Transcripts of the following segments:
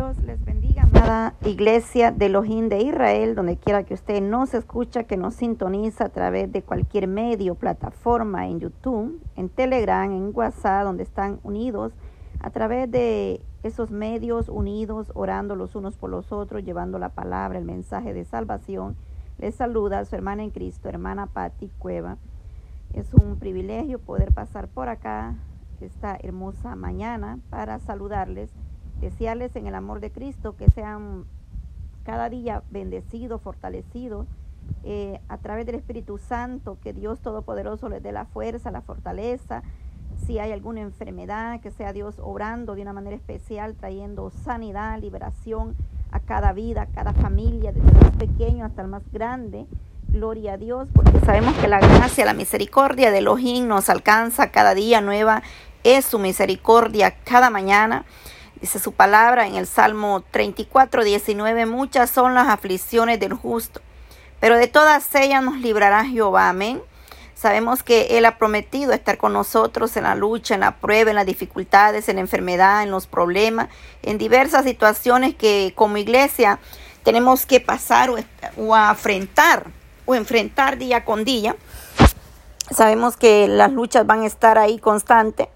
Dios les bendiga, amada iglesia de Elohim de Israel, donde quiera que usted nos escucha, que nos sintoniza a través de cualquier medio, plataforma, en YouTube, en Telegram, en WhatsApp, donde están unidos, a través de esos medios unidos, orando los unos por los otros, llevando la palabra, el mensaje de salvación. Les saluda su hermana en Cristo, hermana Patti Cueva. Es un privilegio poder pasar por acá esta hermosa mañana para saludarles en el amor de Cristo que sean cada día bendecidos, fortalecidos eh, a través del Espíritu Santo, que Dios Todopoderoso les dé la fuerza, la fortaleza. Si hay alguna enfermedad, que sea Dios obrando de una manera especial, trayendo sanidad, liberación a cada vida, a cada familia, desde el más pequeño hasta el más grande. Gloria a Dios, porque sabemos que la gracia, la misericordia de Elohim nos alcanza cada día nueva. Es su misericordia cada mañana. Dice su palabra en el Salmo 34, 19, muchas son las aflicciones del justo, pero de todas ellas nos librará Jehová. Amén. Sabemos que Él ha prometido estar con nosotros en la lucha, en la prueba, en las dificultades, en la enfermedad, en los problemas, en diversas situaciones que como iglesia tenemos que pasar o, o o enfrentar día con día. Sabemos que las luchas van a estar ahí constantes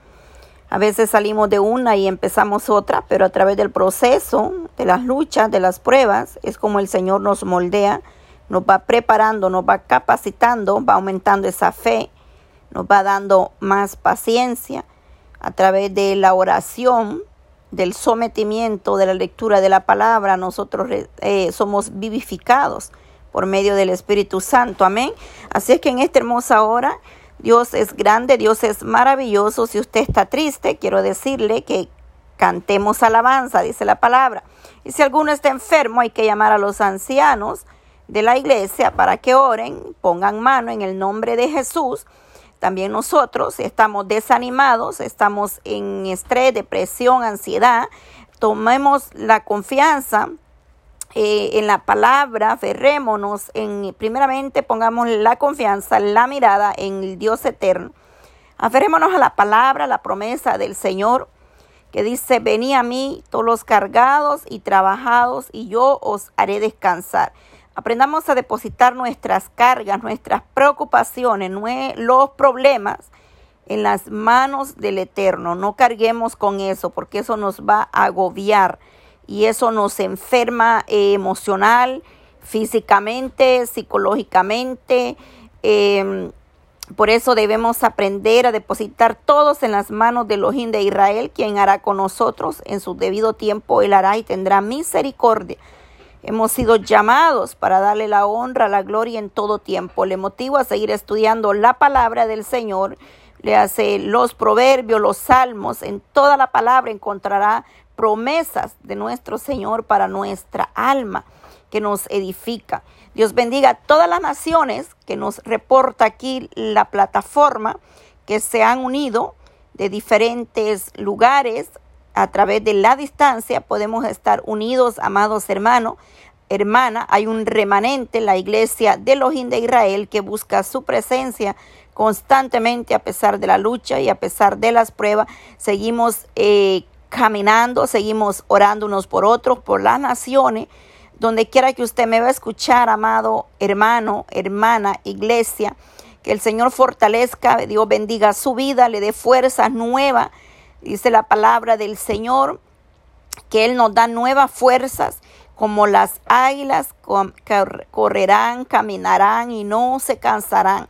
a veces salimos de una y empezamos otra, pero a través del proceso, de las luchas, de las pruebas, es como el Señor nos moldea, nos va preparando, nos va capacitando, va aumentando esa fe, nos va dando más paciencia a través de la oración, del sometimiento, de la lectura de la palabra, nosotros eh, somos vivificados por medio del Espíritu Santo. Amén. Así es que en esta hermosa hora Dios es grande, Dios es maravilloso. Si usted está triste, quiero decirle que cantemos alabanza, dice la palabra. Y si alguno está enfermo, hay que llamar a los ancianos de la iglesia para que oren, pongan mano en el nombre de Jesús. También nosotros estamos desanimados, estamos en estrés, depresión, ansiedad. Tomemos la confianza eh, en la palabra, aferrémonos en, primeramente pongamos la confianza, la mirada en el Dios eterno. Aferrémonos a la palabra, la promesa del Señor que dice, vení a mí todos los cargados y trabajados y yo os haré descansar. Aprendamos a depositar nuestras cargas, nuestras preocupaciones, los problemas en las manos del Eterno. No carguemos con eso porque eso nos va a agobiar y eso nos enferma eh, emocional, físicamente, psicológicamente. Em, por eso debemos aprender a depositar todos en las manos del Elohim de Israel, quien hará con nosotros en su debido tiempo, él hará y tendrá misericordia. Hemos sido llamados para darle la honra, la gloria en todo tiempo. Le motivo a seguir estudiando la palabra del Señor. Le hace los proverbios, los salmos, en toda la palabra encontrará promesas de nuestro Señor para nuestra alma que nos edifica. Dios bendiga a todas las naciones que nos reporta aquí la plataforma que se han unido de diferentes lugares a través de la distancia. Podemos estar unidos, amados hermanos, hermana. Hay un remanente, la iglesia de Elohim de Israel, que busca su presencia constantemente a pesar de la lucha y a pesar de las pruebas. Seguimos eh, caminando, seguimos orando unos por otros, por las naciones. Donde quiera que usted me va a escuchar, amado hermano, hermana, iglesia, que el Señor fortalezca, Dios bendiga su vida, le dé fuerzas nuevas. Dice la palabra del Señor, que Él nos da nuevas fuerzas, como las águilas correrán, caminarán y no se cansarán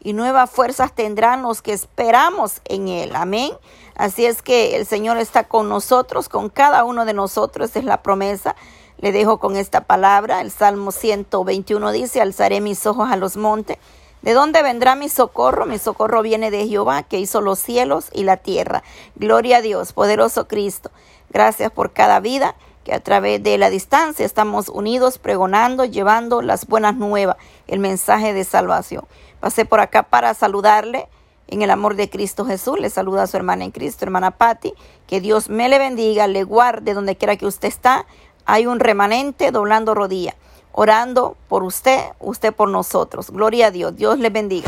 y nuevas fuerzas tendrán los que esperamos en Él. Amén. Así es que el Señor está con nosotros, con cada uno de nosotros. Esa es la promesa. Le dejo con esta palabra. El Salmo 121 dice, alzaré mis ojos a los montes. ¿De dónde vendrá mi socorro? Mi socorro viene de Jehová, que hizo los cielos y la tierra. Gloria a Dios, poderoso Cristo. Gracias por cada vida que a través de la distancia estamos unidos pregonando, llevando las buenas nuevas, el mensaje de salvación. Pasé por acá para saludarle en el amor de Cristo Jesús. Le saluda a su hermana en Cristo, hermana Patti. Que Dios me le bendiga, le guarde donde quiera que usted está. Hay un remanente doblando rodilla, orando por usted, usted por nosotros. Gloria a Dios. Dios le bendiga.